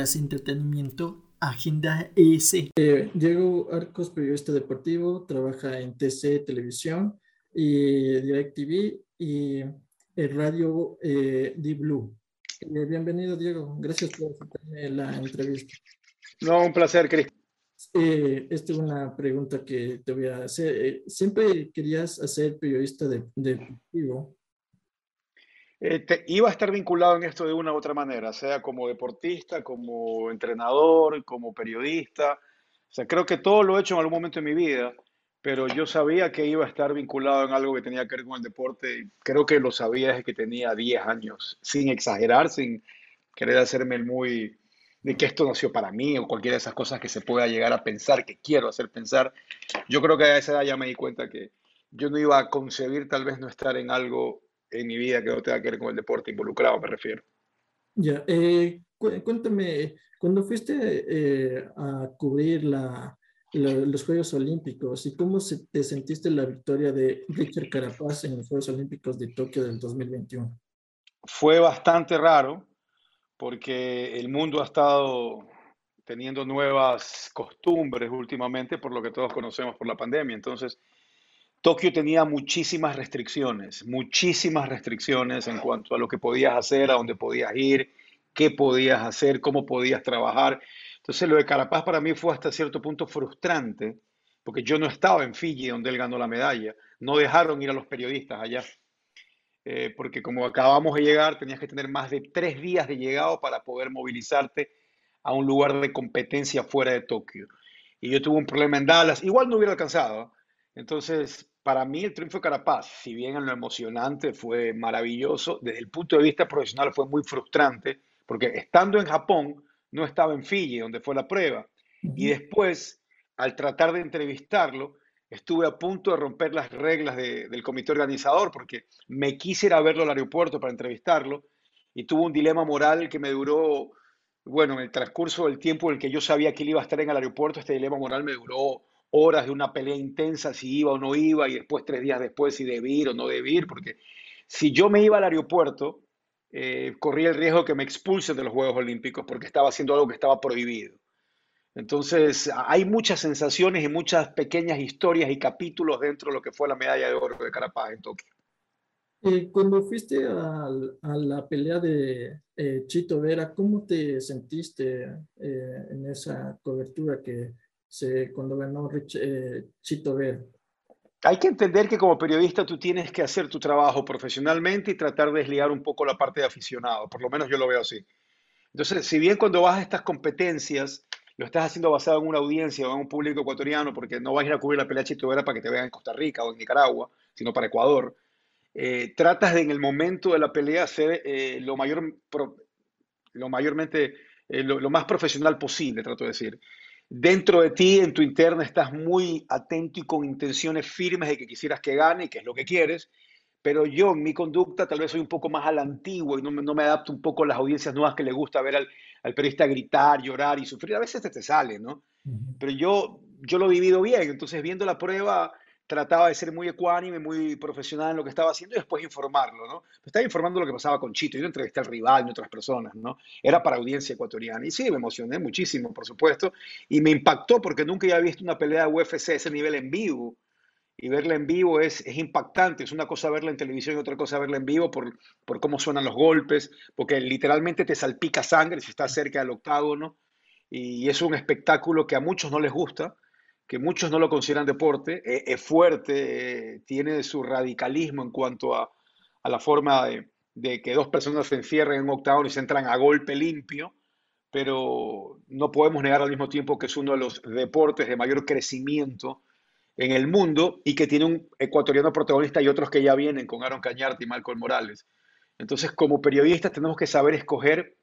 entrevistas, entretenimiento, Agenda ES. Eh, Diego Arcos, periodista deportivo, trabaja en TC Televisión y DirecTV y el radio eh, D-Blue. Eh, bienvenido, Diego. Gracias por aceptarme la entrevista. No, un placer, Cristian. Eh, esta es una pregunta que te voy a hacer. Eh, ¿Siempre querías hacer periodista deportivo? Eh, iba a estar vinculado en esto de una u otra manera, sea como deportista, como entrenador, como periodista. O sea, creo que todo lo he hecho en algún momento de mi vida, pero yo sabía que iba a estar vinculado en algo que tenía que ver con el deporte. Creo que lo sabía desde que tenía 10 años, sin exagerar, sin querer hacerme el muy de que esto nació para mí o cualquiera de esas cosas que se pueda llegar a pensar, que quiero hacer pensar. Yo creo que a esa edad ya me di cuenta que yo no iba a concebir tal vez no estar en algo en mi vida que no tenga que ver con el deporte involucrado, me refiero. Ya, eh, cuéntame, cuando fuiste eh, a cubrir la, los Juegos Olímpicos y cómo se, te sentiste la victoria de Richard Carapaz en los Juegos Olímpicos de Tokio del 2021? Fue bastante raro porque el mundo ha estado teniendo nuevas costumbres últimamente por lo que todos conocemos por la pandemia. Entonces, Tokio tenía muchísimas restricciones, muchísimas restricciones en cuanto a lo que podías hacer, a dónde podías ir, qué podías hacer, cómo podías trabajar. Entonces, lo de Carapaz para mí fue hasta cierto punto frustrante, porque yo no estaba en Fiji donde él ganó la medalla. No dejaron ir a los periodistas allá. Eh, porque como acabamos de llegar, tenías que tener más de tres días de llegado para poder movilizarte a un lugar de competencia fuera de Tokio. Y yo tuve un problema en Dallas, igual no hubiera alcanzado. Entonces, para mí el triunfo de Carapaz, si bien en lo emocionante fue maravilloso, desde el punto de vista profesional fue muy frustrante, porque estando en Japón, no estaba en Fiji, donde fue la prueba. Y después, al tratar de entrevistarlo, estuve a punto de romper las reglas del comité organizador porque me quise ir a verlo al aeropuerto para entrevistarlo y tuve un dilema moral que me duró, bueno, en el transcurso del tiempo en el que yo sabía que él iba a estar en el aeropuerto, este dilema moral me duró horas de una pelea intensa, si iba o no iba, y después tres días después si debía ir o no debía ir, porque si yo me iba al aeropuerto, eh, corría el riesgo de que me expulsen de los Juegos Olímpicos porque estaba haciendo algo que estaba prohibido. Entonces, hay muchas sensaciones y muchas pequeñas historias y capítulos dentro de lo que fue la medalla de oro de Carapaz en Tokio. Eh, cuando fuiste a, la pelea de eh, Chito Vera, ¿cómo te sentiste en esa cobertura que cuando ganó Chito Vera? Hay que entender que como periodista tú tienes que hacer tu trabajo profesionalmente y tratar de desligar un poco la parte de aficionado, por lo menos yo lo veo así. Entonces, si bien cuando vas a estas competencias, lo estás haciendo basado en una audiencia o en un público ecuatoriano, porque no vas a ir a cubrir la pelea Chito Vera para que te vean en Costa Rica o en Nicaragua, sino para Ecuador. Eh, tratas de en el momento de la pelea ser eh, lo, mayor, lo mayormente, eh, lo, más profesional posible, trato de decir. Dentro de ti, en tu interna, estás muy atento y con intenciones firmes de que quisieras que gane, que es lo que quieres, pero yo en mi conducta tal vez soy un poco más al antiguo y no me, no me adapto un poco a las audiencias nuevas que le gusta ver al, al periodista gritar, llorar y sufrir. A veces te, te sale, ¿no? Pero yo, yo lo he vivido bien, entonces viendo la prueba trataba de ser muy ecuánime, muy profesional en lo que estaba haciendo y después informarlo, ¿no? Estaba informando lo que pasaba con Chito, y no entrevisté al rival ni otras personas, ¿no? Era para audiencia ecuatoriana. Y sí, me emocioné muchísimo, por supuesto, y me impactó porque nunca había visto una pelea de UFC a ese nivel en vivo y verla en vivo es, es, impactante. Es una cosa verla en televisión y otra cosa verla en vivo por, por cómo suenan los golpes, porque literalmente te salpica sangre si estás cerca del octágono. Y es un espectáculo que a muchos no les gusta, que muchos no lo consideran deporte. E, es, fuerte, eh, tiene su radicalismo en cuanto a, a la forma de, de, que dos personas se encierren en un octágono y se entran a golpe limpio. Pero no podemos negar al mismo tiempo que es uno de los deportes de mayor crecimiento en el mundo y que tiene un ecuatoriano protagonista y otros que ya vienen con Aaron Cañarte y Malcolm Morales. Entonces, como periodistas tenemos que saber escoger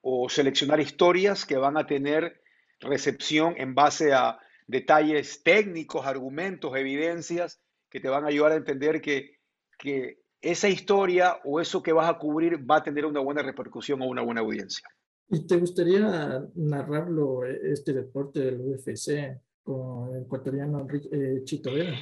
o seleccionar historias que van a tener recepción en base a detalles técnicos, argumentos, evidencias que te van a ayudar a entender que, que esa historia o eso que vas a cubrir va a tener una buena repercusión o una buena audiencia. ¿Y te gustaría narrarlo, este deporte del UFC, con el ecuatoriano eh, Chito Vera.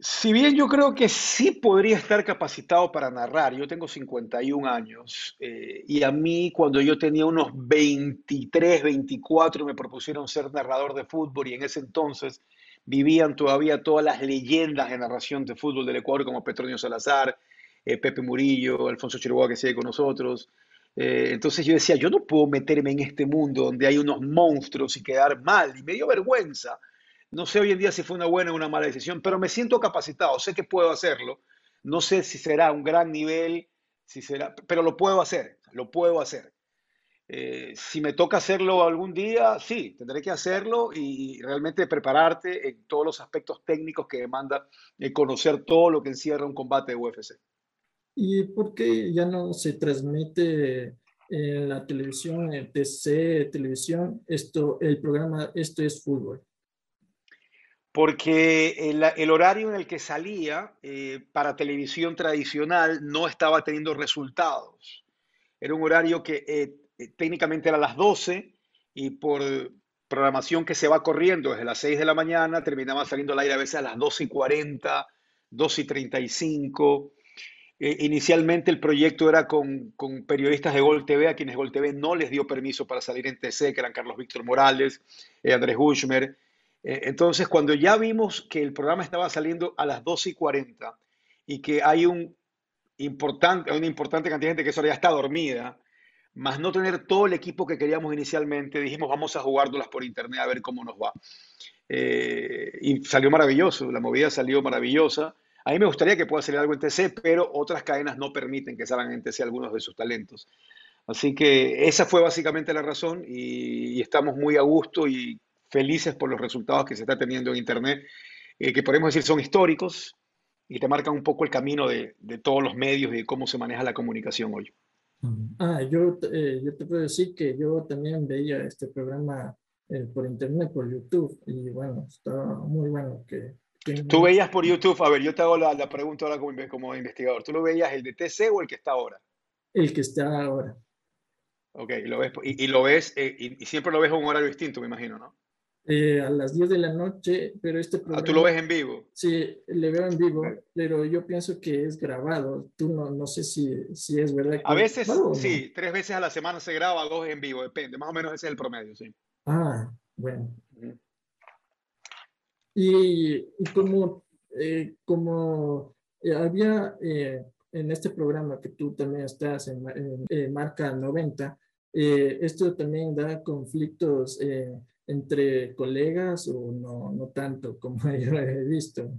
Si bien yo creo que sí podría estar capacitado para narrar, yo tengo 51 años eh, y a mí cuando yo tenía unos 23, 24 me propusieron ser narrador de fútbol y en ese entonces vivían todavía todas las leyendas de narración de fútbol del Ecuador como Petronio Salazar, eh, Pepe Murillo, Alfonso Chiroboa que sigue con nosotros. Eh, entonces yo decía, yo no puedo meterme en este mundo donde hay unos monstruos y quedar mal y me dio vergüenza no sé hoy en día si fue una buena o una mala decisión, pero me siento capacitado, sé que puedo hacerlo. No sé si será un gran nivel, si será, pero lo puedo hacer, lo puedo hacer. Eh, si me toca hacerlo algún día, sí, tendré que hacerlo y, realmente prepararte en todos los aspectos técnicos que demanda eh, conocer todo lo que encierra un combate de UFC. ¿Y por qué ya no se transmite en la televisión, en TC, televisión, esto, el programa Esto es Fútbol? Porque el, horario en el que salía eh, para televisión tradicional no estaba teniendo resultados. Era un horario que eh, eh, técnicamente era a las 12 y por programación que se va corriendo desde las 6 de la mañana terminaba saliendo al aire a veces a las 12 y 40, 12 y 35. inicialmente el proyecto era con, periodistas de Gol TV, a quienes Gol TV no les dio permiso para salir en TC, que eran Carlos Víctor Morales, Andrés Hushmer eh, entonces, cuando ya vimos que el programa estaba saliendo a las 12 y 40 y que hay un importante, una importante cantidad de gente que eso ya está dormida, más no tener todo el equipo que queríamos inicialmente, dijimos vamos a jugárnoslas por internet a ver cómo nos va. Eh, y salió maravilloso, la movida salió maravillosa. A mí me gustaría que pueda salir algo en TC, pero otras cadenas no permiten que salgan en TC algunos de sus talentos. Así que esa fue básicamente la razón y, y estamos muy a gusto y felices por los resultados que se está teniendo en Internet, eh, que podemos decir son históricos y te marcan un poco el camino de, de, todos los medios y de cómo se maneja la comunicación hoy. Ah, yo, eh, yo te puedo decir que yo también veía este programa eh, por Internet, por YouTube, y bueno, estaba muy bueno que... Tú veías por YouTube, a ver, yo te hago la, la pregunta ahora como, como, investigador, ¿tú lo veías el de TC o el que está ahora? El que está ahora. Ok, y lo ves, y, y lo ves y, y, siempre lo ves a un horario distinto, me imagino, ¿no? Eh, a las 10 de la noche, pero este programa... Ah, ¿Tú lo ves en vivo? Sí, le veo en vivo, pero yo pienso que es grabado. Tú no, no sé si, si es verdad. Que a veces, sí, tres veces a la semana se graba, dos en vivo, depende. Más o menos ese es el promedio, sí. Ah, bueno. Y, y, como, eh, como eh, había en este programa que tú también estás en, en Marca 90, esto también da conflictos entre colegas o no, no tanto como yo he visto?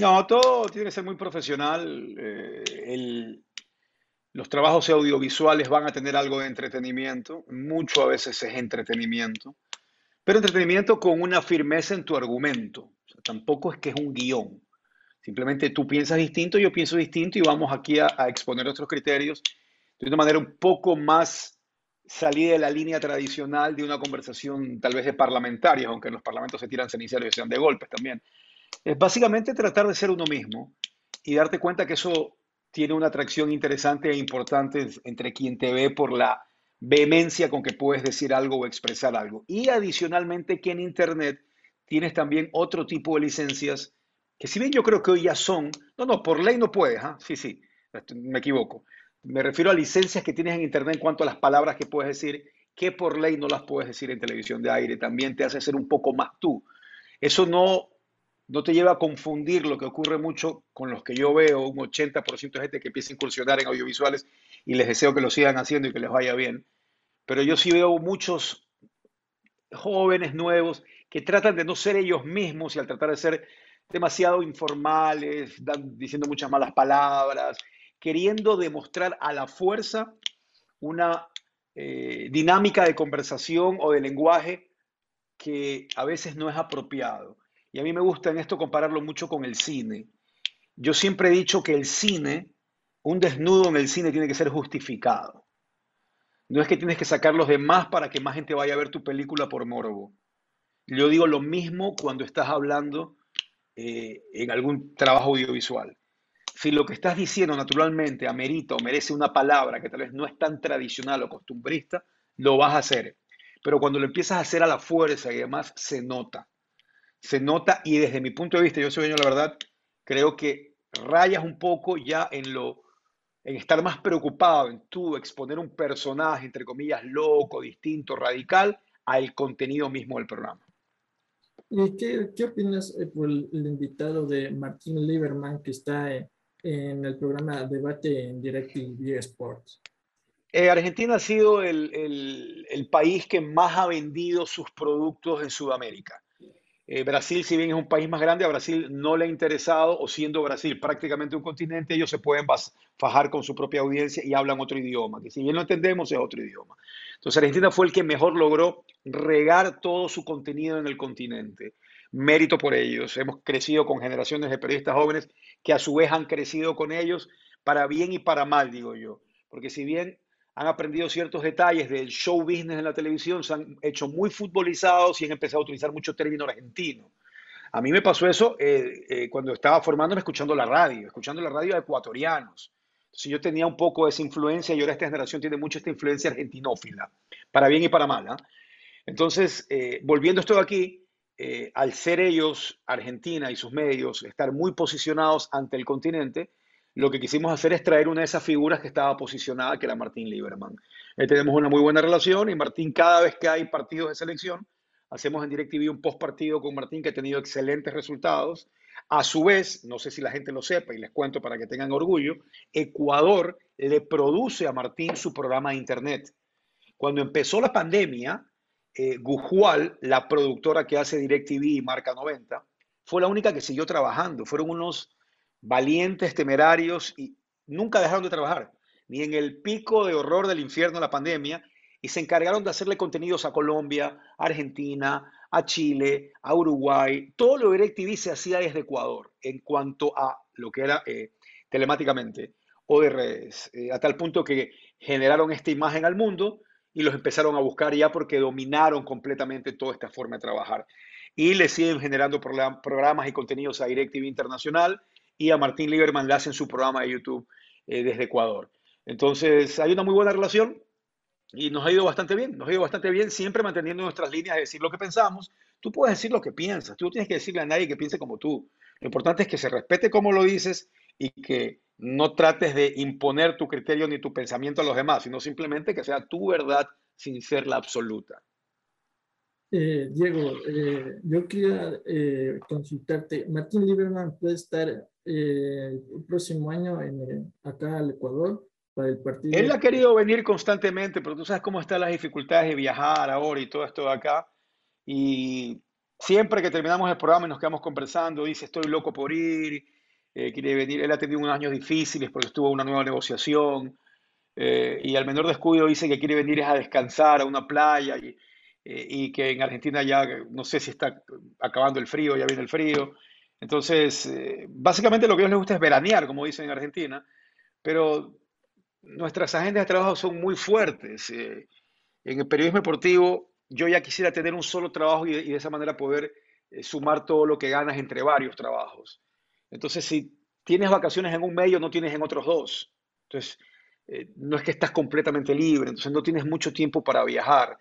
No, todo tiene que ser muy profesional. Eh, el, los trabajos audiovisuales van a tener algo de entretenimiento, mucho a veces es entretenimiento, pero entretenimiento con una firmeza en tu argumento. tampoco es que es un guion. Simplemente tú piensas distinto, yo pienso distinto y vamos aquí a, a exponer nuestros criterios de una manera un poco más salí de la línea tradicional de una conversación tal vez de parlamentarios, aunque en los parlamentos se tiran ceniceros y sean de golpes también. Es básicamente tratar de ser uno mismo y darte cuenta que eso tiene una atracción interesante e importante entre quien te ve por la vehemencia con que puedes decir algo o expresar algo. Y adicionalmente que en Internet tienes también otro tipo de licencias que si bien yo creo que hoy ya son, no, no, por ley no puedes, ¿ah? sí, sí, me equivoco, me refiero a licencias que tienes en Internet en cuanto a las palabras que puedes decir, que por ley no las puedes decir en televisión de aire. También te hace ser un poco más tú. Eso no, no te lleva a confundir lo que ocurre mucho con los que yo veo, un 80% de gente que empieza a incursionar en audiovisuales y les deseo que lo sigan haciendo y que les vaya bien. Pero yo sí veo muchos jóvenes nuevos que tratan de no ser ellos mismos y al tratar de ser demasiado informales, diciendo muchas malas palabras, queriendo demostrar a la fuerza una eh, dinámica de conversación o de lenguaje que a veces no es apropiado. Y a mí me gusta en esto compararlo mucho con el cine. Yo siempre he dicho que el cine, un desnudo en el cine tiene que ser justificado. No es que tienes que sacar los demás para que más gente vaya a ver tu película por morbo. Yo digo lo mismo cuando estás hablando eh, en algún trabajo audiovisual si lo que estás diciendo naturalmente amerita o merece una palabra que tal vez no es tan tradicional o costumbrista, lo vas a hacer. Pero cuando lo empiezas a hacer a la fuerza y demás, se nota. Se nota y desde mi punto de vista, yo soy la verdad, creo que rayas un poco ya en lo en estar más preocupado en tú exponer un personaje, entre comillas, loco, distinto, radical, al contenido mismo del programa. ¿Y qué, qué opinas eh, por el, invitado de Martín Lieberman que está en, en el programa Debate en DirecTV Sports? Eh, Argentina ha sido el, el, país que más ha vendido sus productos en Sudamérica. Eh, Brasil, si bien es un país más grande, a Brasil no le ha interesado, o siendo Brasil prácticamente un continente, ellos se pueden fajar con su propia audiencia y hablan otro idioma, que si bien lo entendemos es otro idioma. Entonces Argentina fue el que mejor logró regar todo su contenido en el continente. Mérito por ellos. Hemos crecido con generaciones de periodistas jóvenes que a su vez han crecido con ellos para bien y para mal, digo yo. Porque si bien han aprendido ciertos detalles del show business en la televisión, se han hecho muy futbolizados y han empezado a utilizar mucho término argentino. A mí me pasó eso eh, eh, cuando estaba formándome escuchando la radio, escuchando la radio de ecuatorianos. Entonces yo tenía un poco de esa influencia y ahora esta generación tiene mucha esta influencia argentinófila, para bien y para mal. ¿ah? Entonces, eh, volviendo esto de aquí, al ser ellos, Argentina y sus medios, estar muy posicionados ante el continente, lo que quisimos hacer es traer una de esas figuras que estaba posicionada, que era Martín Lieberman. Eh, tenemos una muy buena relación y Martín, cada vez que hay partidos de selección, hacemos en DirecTV un post partido con Martín que ha tenido excelentes resultados. A su vez, no sé si la gente lo sepa y les cuento para que tengan orgullo, Ecuador le produce a Martín su programa de internet. Cuando empezó la pandemia, eh, Gujual, la productora que hace DirecTV y Marca 90, fue la única que siguió trabajando. Fueron unos valientes, temerarios y nunca dejaron de trabajar, ni en el pico de horror del infierno de la pandemia, y se encargaron de hacerle contenidos a Colombia, a Argentina, a Chile, a Uruguay. Todo lo de DirecTV se hacía desde Ecuador en cuanto a lo que era eh, telemáticamente o de redes, eh, a tal punto que generaron esta imagen al mundo y los empezaron a buscar ya porque dominaron completamente toda esta forma de trabajar. Y le siguen generando programas y contenidos a DirecTV Internacional y a Martín Lieberman le hacen su programa de YouTube eh, desde Ecuador. Entonces, hay una muy buena relación y nos ha ido bastante bien, nos ha ido bastante bien, siempre manteniendo nuestras líneas de decir lo que pensamos. Tú puedes decir lo que piensas, tú no tienes que decirle a nadie que piense como tú. Lo importante es que se respete como lo dices y que no trates de imponer tu criterio ni tu pensamiento a los demás, sino simplemente que sea tu verdad sin ser la absoluta. Eh, Diego, eh, yo quería eh, consultarte. Martín Lieberman puede estar el próximo año en, acá al Ecuador para el partido. Él ha querido venir constantemente, pero tú sabes cómo están las dificultades de viajar ahora y todo esto de acá. Y siempre que terminamos el programa y nos quedamos conversando, dice, estoy loco por ir, quiere venir. Él ha tenido unos años difíciles porque estuvo una nueva negociación. y al menor descuido dice que quiere venir a descansar a una playa. Y, eh, y que en Argentina ya no sé si está acabando el frío, ya viene el frío. Entonces, eh, básicamente lo que a ellos les gusta es veranear, como dicen en Argentina, pero nuestras agendas de trabajo son muy fuertes. Eh, en el periodismo deportivo yo ya quisiera tener un solo trabajo y de esa manera poder sumar todo lo que ganas entre varios trabajos. Entonces, si tienes vacaciones en un medio, no tienes en otros dos. Entonces, no es que estás completamente libre, entonces no tienes mucho tiempo para viajar.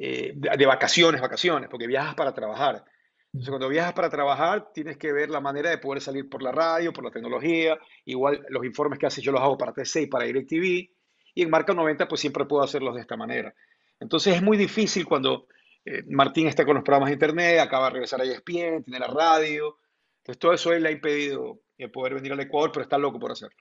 Eh, de vacaciones, vacaciones, porque viajas para trabajar. Entonces, cuando viajas para trabajar, tienes que ver la manera de poder salir por la radio, por la tecnología. Igual los informes que haces yo los hago para TC y para DirecTV. Y en Marca 90, pues siempre puedo hacerlos de esta manera. Entonces, es muy difícil cuando eh, Martín está con los programas de internet, acaba de regresar a ESPN, tiene la radio. Entonces, todo eso él le ha impedido eh, poder venir al Ecuador, pero está loco por hacerlo.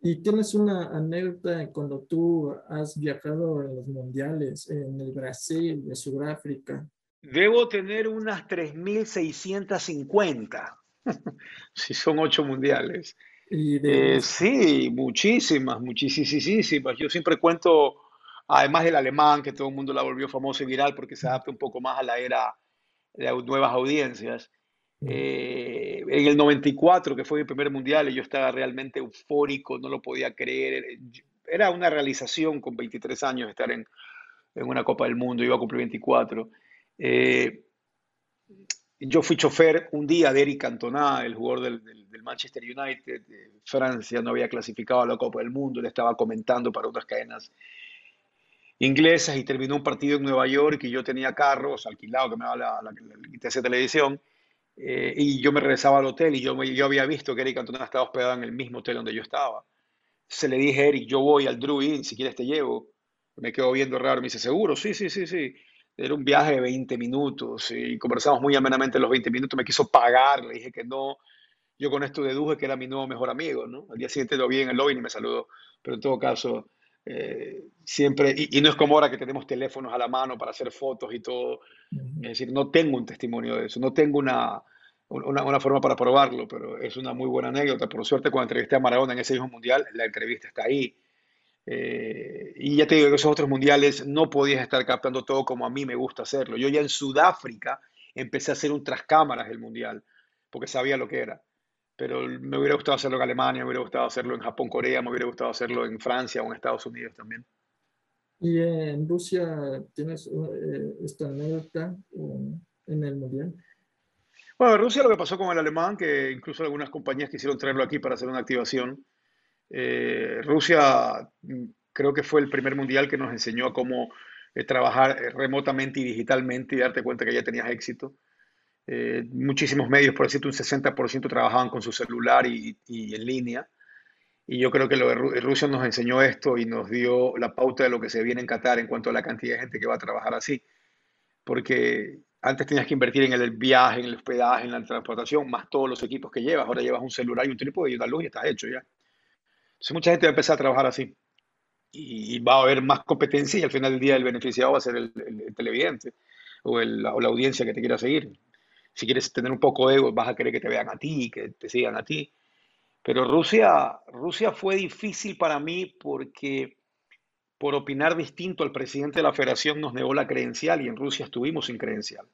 ¿Y tienes una anécdota cuando tú has viajado en los mundiales, en el Brasil, en Sudáfrica? Debo tener unas 3.650, si son ocho mundiales. Eh, sí, muchísimas, muchísimas. Yo siempre cuento, además del alemán, que todo el mundo la volvió famoso y viral porque se adapta un poco más a la era de nuevas audiencias. Eh, en el 94, que fue mi primer mundial, yo estaba realmente eufórico, no lo podía creer. Era una realización con 23 años estar en, en una Copa del Mundo, iba a cumplir 24. Eh, yo fui chofer un día de Eric Cantona, el jugador del, del, Manchester United. De Francia no había clasificado a la Copa del Mundo, le estaba comentando para otras cadenas inglesas y terminó un partido en Nueva York y yo tenía carros alquilados que me daba la, la, la, la televisión eh, y yo me regresaba al hotel y yo, yo había visto que Eric Cantona estaba hospedado en el mismo hotel donde yo estaba. Se le dije, Eric, yo voy al Drew Inn, si quieres te llevo. Me quedo viendo raro, me dice, ¿seguro? Sí, sí, sí, sí. Era un viaje de 20 minutos y conversamos muy amenamente los 20 minutos. Me quiso pagar, le dije que no. Yo con esto deduje que era mi nuevo mejor amigo, ¿no? Al día siguiente lo vi en el lobby y me saludó. Pero en todo caso, eh, siempre, y, no es como ahora que tenemos teléfonos a la mano para hacer fotos y todo. Es decir, no tengo un testimonio de eso, no tengo una, una, una, forma para probarlo, pero es una muy buena anécdota. Por suerte, cuando entrevisté a Maradona en ese mismo mundial, la entrevista está ahí. Eh, y ya te digo que esos otros mundiales no podías estar captando todo como a mí me gusta hacerlo. Yo ya en Sudáfrica empecé a hacer un tras cámaras del mundial, porque sabía lo que era pero me hubiera gustado hacerlo en Alemania, me hubiera gustado hacerlo en Japón, Corea, me hubiera gustado hacerlo en Francia o en Estados Unidos también. ¿Y en Rusia tienes eh, esta anécdota en el Mundial? Bueno, en Rusia lo que pasó con el alemán, que incluso algunas compañías quisieron traerlo aquí para hacer una activación. Eh, Rusia mm, creo que fue el primer mundial que nos enseñó a cómo eh, trabajar remotamente y digitalmente y darte cuenta que ya tenías éxito. Eh, muchísimos medios, por decirte, un 60% trabajaban con su celular y, en línea. Y yo creo que lo de Rusia nos enseñó esto y nos dio la pauta de lo que se viene en Qatar en cuanto a la cantidad de gente que va a trabajar así. Porque antes tenías que invertir en el viaje, en el hospedaje, en la transportación, más todos los equipos que llevas. Ahora llevas un celular y un trípode y una luz y estás hecho ya. Entonces mucha gente va a empezar a trabajar así. Y, va a haber más competencia y al final del día el beneficiado va a ser el, televidente o, la, o la audiencia que te quiera seguir si quieres tener un poco de ego, vas a querer que te vean a ti, que te sigan a ti. Pero Rusia, Rusia fue difícil para mí porque por opinar distinto al presidente de la federación nos negó la credencial y en Rusia estuvimos sin credencial.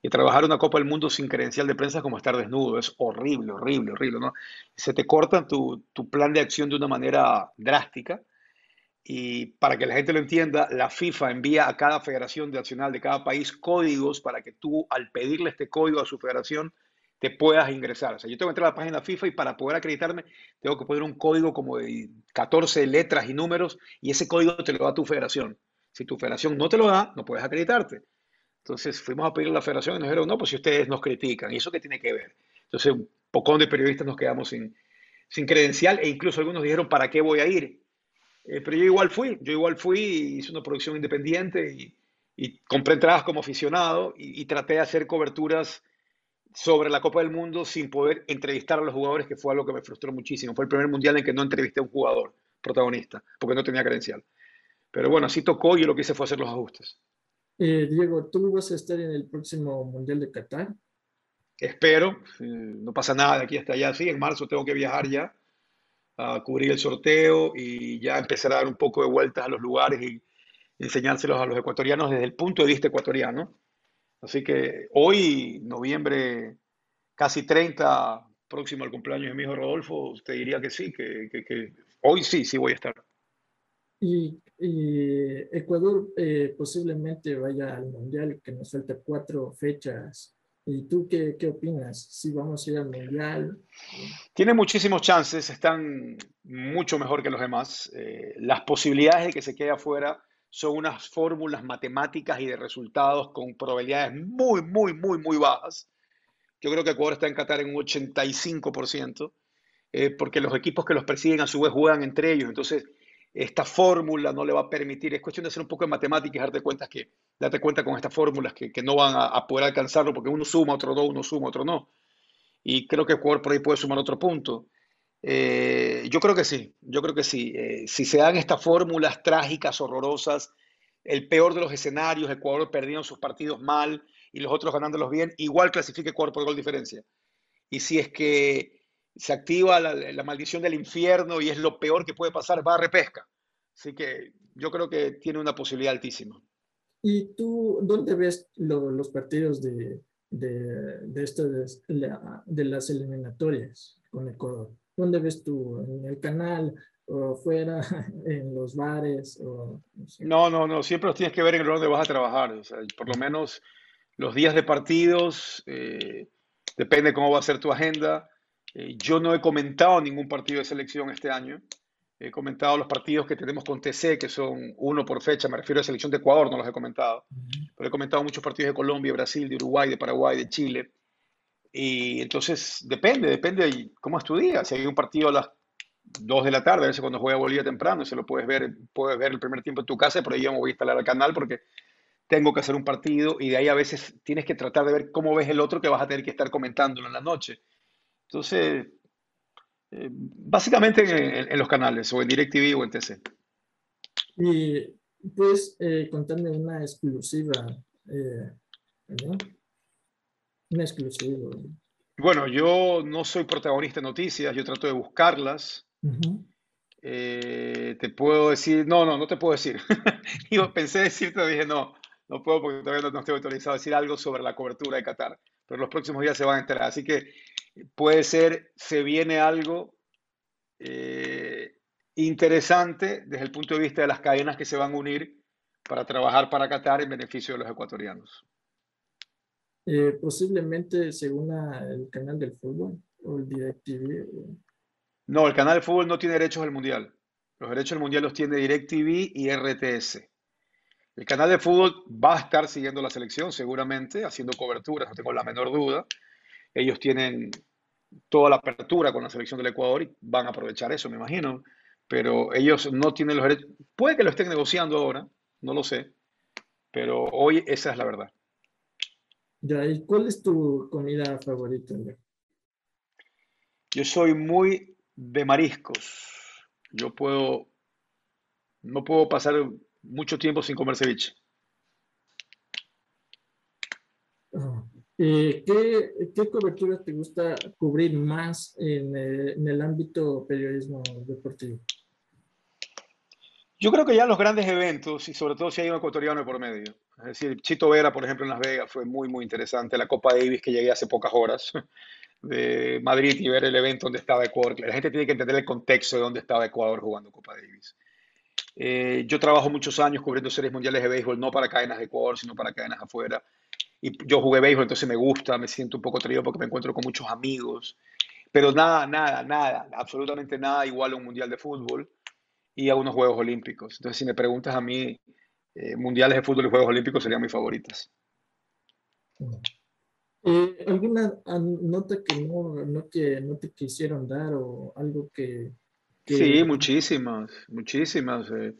Y trabajar una Copa del Mundo sin credencial de prensa es como estar desnudo, es horrible, horrible, horrible, ¿no? Se te corta tu, tu plan de acción de una manera drástica y para que la gente lo entienda, la FIFA envía a cada federación nacional de cada país códigos para que tú, al pedirle este código a su federación, te puedas ingresar. O sea, yo tengo que entrar a la página FIFA y para poder acreditarme, tengo que poner un código como de 14 letras y números y ese código te lo da tu federación. Si tu federación no te lo da, no puedes acreditarte. Entonces fuimos a pedirle a la federación y nos dijeron, no, pues si ustedes nos critican, ¿y eso qué tiene que ver? Entonces un poco de periodistas nos quedamos sin, sin credencial e incluso algunos dijeron, ¿para qué voy a ir? Eh, pero yo igual fui, yo igual fui, hice una producción independiente y, y compré entradas como aficionado y, traté de hacer coberturas sobre la Copa del Mundo sin poder entrevistar a los jugadores, que fue algo que me frustró muchísimo. Fue el primer mundial en que no entrevisté a un jugador protagonista, porque no tenía credencial. Pero bueno, así tocó y lo que hice fue hacer los ajustes. Eh, Diego, ¿tú vas a estar en el próximo Mundial de Qatar? Espero, no pasa nada de aquí hasta allá. Sí, en marzo tengo que viajar ya a cubrir el sorteo y ya empezar a dar un poco de vueltas a los lugares y enseñárselos a los ecuatorianos desde el punto de vista ecuatoriano. Así que hoy, noviembre casi 30, próximo al cumpleaños de mi hijo Rodolfo, te diría que sí, que, que, hoy sí, sí voy a estar. Y, Ecuador eh, posiblemente vaya al Mundial, que nos falta cuatro fechas ¿Y tú qué, qué, opinas? Si vamos a ir al Mundial. Tiene muchísimos chances, están mucho mejor que los demás. Eh, las posibilidades de que se quede afuera son unas fórmulas matemáticas y de resultados con probabilidades muy, muy, muy, muy bajas. Yo creo que Ecuador está en Qatar en un 85%, eh, porque los equipos que los persiguen a su vez juegan entre ellos. Entonces, esta fórmula no le va a permitir, es cuestión de hacer un poco de matemáticas y darte cuenta que, date cuenta con estas fórmulas que, que no van a, poder alcanzarlo porque uno suma, otro no, uno suma, otro no. Y creo que Ecuador por ahí puede sumar otro punto. Eh, yo creo que sí, yo creo que sí. Eh, si se dan estas fórmulas trágicas, horrorosas, el peor de los escenarios, Ecuador perdiendo sus partidos mal y los otros ganándolos bien, igual clasifique Ecuador por gol diferencia. Y si es que se activa la, maldición del infierno y es lo peor que puede pasar, va a repesca. Así que yo creo que tiene una posibilidad altísima. ¿Y tú dónde ves los partidos de, de, de, las eliminatorias con Ecuador? ¿Dónde ves tú? ¿En el canal o fuera, en los bares? no, no, no, siempre los tienes que ver en el lugar donde vas a trabajar. O sea, por lo menos los días de partidos, eh, depende cómo va a ser tu agenda eh, yo no he comentado ningún partido de selección este año. He comentado los partidos que tenemos con TC, que son uno por fecha, me refiero a selección de Ecuador, no los he comentado. Pero he comentado muchos partidos de Colombia, Brasil, de Uruguay, de Paraguay, de Chile. y entonces depende, depende de cómo es tu día. Si hay un partido a las 2 de la tarde, a veces cuando juega Bolivia temprano, se lo puedes ver, puedes ver el primer tiempo en tu casa, pero yo me voy a instalar el canal porque tengo que hacer un partido y de ahí a veces tienes que tratar de ver cómo ves el otro que vas a tener que estar comentándolo en la noche. Entonces, eh, básicamente en, los canales, o en DirecTV o en TC. Y puedes eh, contarme una exclusiva, eh, Una exclusiva. Bueno, yo no soy protagonista de noticias, yo trato de buscarlas. te puedo decir, no, no, no te puedo decir. Digo, pensé decirte, dije, no, no puedo porque todavía no, estoy autorizado a decir algo sobre la cobertura de Qatar, pero los próximos días se van a enterar. Así que puede ser, se viene algo eh, interesante desde el punto de vista de las cadenas que se van a unir para trabajar para Qatar en beneficio de los ecuatorianos. Eh, posiblemente según el canal del fútbol o el DirecTV. No, el canal del fútbol no tiene derechos del Mundial. Los derechos del Mundial los tiene DirecTV y RTS. El canal de fútbol va a estar siguiendo la selección seguramente, haciendo coberturas, no tengo la menor duda. Ellos tienen toda la apertura con la selección del Ecuador y van a aprovechar eso, me imagino. Pero ellos no tienen los derechos. Puede que lo estén negociando ahora, no lo sé. Pero hoy esa es la verdad. Ya, ¿y cuál es tu comida favorita? Yo soy muy de mariscos. Yo puedo, no puedo pasar mucho tiempo sin comer ceviche. Eh, ¿qué, ¿qué, cobertura te gusta cubrir más en, eh, en, el ámbito periodismo deportivo? Yo creo que ya los grandes eventos, y sobre todo si hay un ecuatoriano por medio. Es decir, Chito Vera, por ejemplo, en Las Vegas fue muy, muy interesante. La Copa Davis, que llegué hace pocas horas de Madrid y ver el evento donde estaba Ecuador. La gente tiene que entender el contexto de dónde estaba Ecuador jugando Copa Davis. Eh, yo trabajo muchos años cubriendo series mundiales de béisbol, no para cadenas de Ecuador, sino para cadenas afuera. Y yo jugué béisbol, entonces me gusta, me siento un poco traído porque me encuentro con muchos amigos. Pero nada, nada, nada, absolutamente nada igual a un mundial de fútbol y a unos Juegos Olímpicos. Entonces, si me preguntas a mí, eh, mundiales de fútbol y Juegos Olímpicos serían mis favoritas. Eh, ¿Alguna nota que no, no, que no te quisieron dar o algo que Sí, muchísimas, muchísimas. Eh,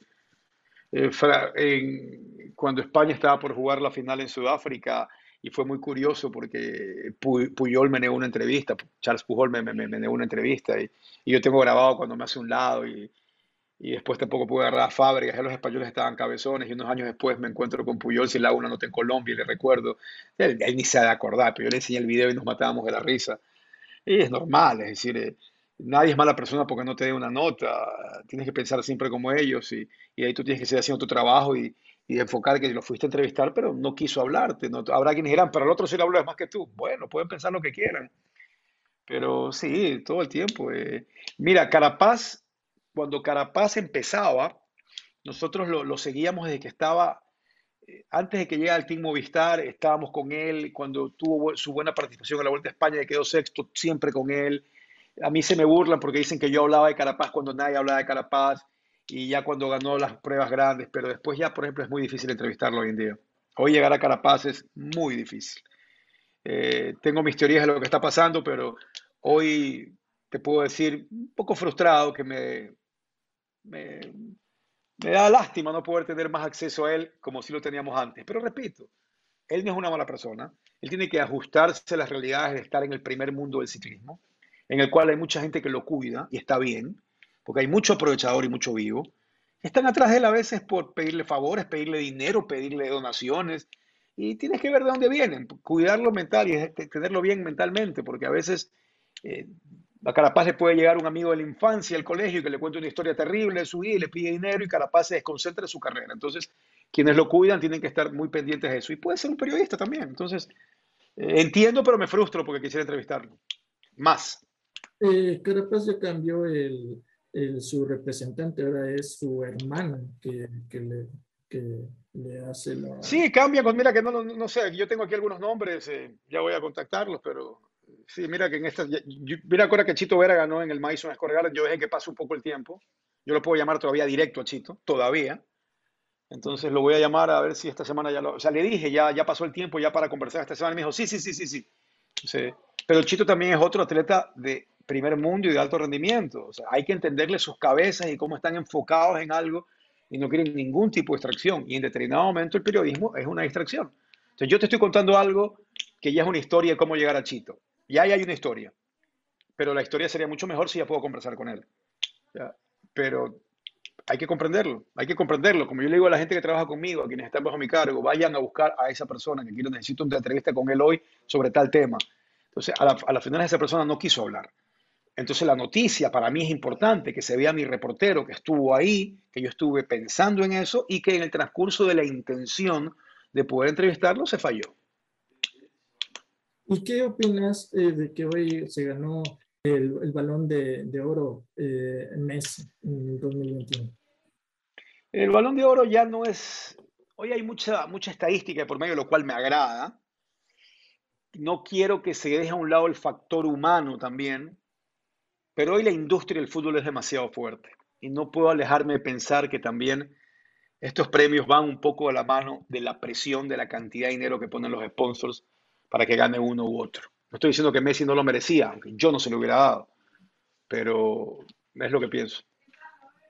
eh, cuando España estaba por jugar la final en Sudáfrica, y fue muy curioso porque Puyol me negó una entrevista, Charles Pujol me, me, negó una entrevista, y, yo tengo grabado cuando me hace un lado, y, y después tampoco pude agarrar a Fábricas, ya los españoles estaban cabezones, y unos años después me encuentro con Puyol, si le hago una nota en Colombia, y le recuerdo, él, ni se ha de acordar, pero yo le enseñé el video y nos matábamos de la risa. Y es normal, es decir, eh, nadie es mala persona porque no te dé una nota. Tienes que pensar siempre como ellos y, y ahí tú tienes que seguir haciendo tu trabajo y, y, enfocar que lo fuiste a entrevistar, pero no quiso hablarte. No, habrá quienes dirán, pero el otro sí lo habla más que tú. Bueno, pueden pensar lo que quieran. Pero sí, todo el tiempo. Eh. Mira, Carapaz, cuando Carapaz empezaba, nosotros lo, lo seguíamos desde que estaba eh, antes de que llegara al Team Movistar, estábamos con él, cuando tuvo su buena participación en la Vuelta a España, quedó sexto, siempre con él a mí se me burlan porque dicen que yo hablaba de Carapaz cuando nadie hablaba de Carapaz y ya cuando ganó las pruebas grandes, pero después ya, por ejemplo, es muy difícil entrevistarlo hoy en día. Hoy llegar a Carapaz es muy difícil. Eh, tengo mis teorías de lo que está pasando, pero hoy te puedo decir un poco frustrado que me, me, me da lástima no poder tener más acceso a él como si lo teníamos antes. Pero repito, él no es una mala persona. Él tiene que ajustarse a las realidades de estar en el primer mundo del ciclismo en el cual hay mucha gente que lo cuida y está bien, porque hay mucho aprovechador y mucho vivo. Están atrás de él a veces por pedirle favores, pedirle dinero, pedirle donaciones, y tienes que ver de dónde vienen, cuidarlo mental y tenerlo bien mentalmente, porque a veces eh, a Carapaz le puede llegar un amigo de la infancia al colegio que le cuenta una historia terrible de su vida y le pide dinero y Carapaz se desconcentra de su carrera. Entonces, quienes lo cuidan tienen que estar muy pendientes de eso. Y puede ser un periodista también. Entonces, eh, entiendo, pero me frustro porque quisiera entrevistarlo. Más. Eh, Carapaz ya cambió el, su representante, ahora es su hermana que, que, le, que le, hace la... Sí, cambia, pues mira que no, no, sé, yo tengo aquí algunos nombres, eh, ya voy a contactarlos, pero sí, mira que en esta, mira ahora que Chito Vera ganó en el Madison Square Garden, yo dejé que pase un poco el tiempo, yo lo puedo llamar todavía directo a Chito, todavía, entonces lo voy a llamar a ver si esta semana ya lo, o sea, le dije, ya, ya pasó el tiempo ya para conversar esta semana, y me dijo, sí, sí, sí, sí, sí, Pero Chito también es otro atleta de primer mundo y de alto rendimiento. O sea, hay que entenderle sus cabezas y cómo están enfocados en algo y no quieren ningún tipo de distracción. Y en determinado momento el periodismo es una distracción. Entonces yo te estoy contando algo que ya es una historia de cómo llegar a Chito. Ya hay una historia. Pero la historia sería mucho mejor si ya puedo conversar con él. Pero hay que comprenderlo, hay que comprenderlo. Como yo le digo a la gente que trabaja conmigo, a quienes están bajo mi cargo, vayan a buscar a esa persona que quiero, necesito una entrevista con él hoy sobre tal tema. Entonces, a la final esa persona no quiso hablar. Entonces la noticia para mí es importante, que se vea mi reportero que estuvo ahí, que yo estuve pensando en eso y que en el transcurso de la intención de poder entrevistarlo se falló. ¿Y qué opinas eh, de que hoy se ganó el, el balón de, de oro eh, Messi en 2021? El balón de oro ya no es... Hoy hay mucha, mucha estadística por medio, lo cual me agrada. No quiero que se deje a un lado el factor humano también, pero hoy la industria del fútbol es demasiado fuerte y no puedo alejarme de pensar que también estos premios van un poco a la mano de la presión de la cantidad de dinero que ponen los sponsors para que gane uno u otro. No estoy diciendo que Messi no lo merecía, aunque yo no se lo hubiera dado, pero es lo que pienso.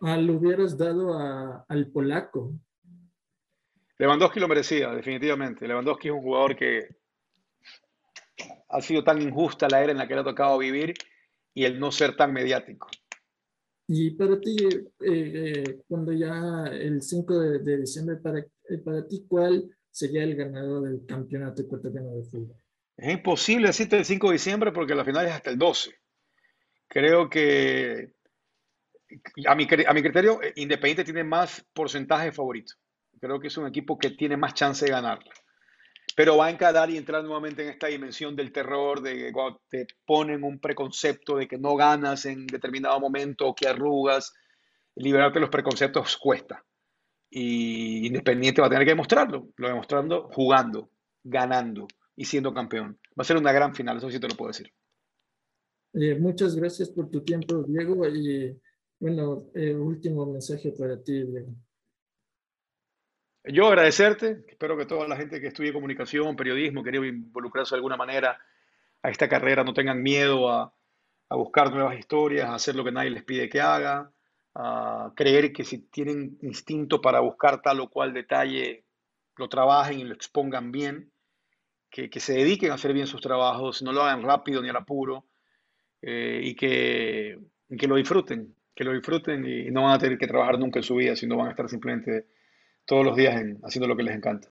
Ah, lo hubieras dado a, al polaco. Lewandowski lo merecía, definitivamente. Lewandowski es un jugador que ha sido tan injusta la era en la que le ha tocado vivir y el no ser tan mediático. Y para ti, eh, eh, cuando ya el 5 de, de diciembre, para, eh, para ti, ¿cuál sería el ganador del campeonato ecuatoriano de fútbol? Es imposible decirte el 5 de diciembre porque la final es hasta el 12. Creo que, a mi, a mi criterio, Independiente tiene más porcentaje favorito. Creo que es un equipo que tiene más chance de ganarlo pero va a encarar y entrar nuevamente en esta dimensión del terror, de que cuando te ponen un preconcepto de que no ganas en determinado momento o que arrugas, liberarte de los preconceptos cuesta. Y Independiente va a tener que demostrarlo, lo demostrando jugando, ganando y siendo campeón. Va a ser una gran final, eso sí te lo puedo decir. Eh, muchas gracias por tu tiempo, Diego. Y bueno, eh, último mensaje para ti, Diego. Yo agradecerte, espero que toda la gente que estudie comunicación, periodismo, quería involucrarse de alguna manera a esta carrera, no tengan miedo a, a, buscar nuevas historias, a hacer lo que nadie les pide que haga, a creer que si tienen instinto para buscar tal o cual detalle, lo trabajen y lo expongan bien, que, que se dediquen a hacer bien sus trabajos, no lo hagan rápido ni al apuro, eh, y, que, y que lo disfruten, que lo disfruten y no van a tener que trabajar nunca en su vida, sino van a estar simplemente todos los días en, haciendo lo que les encanta.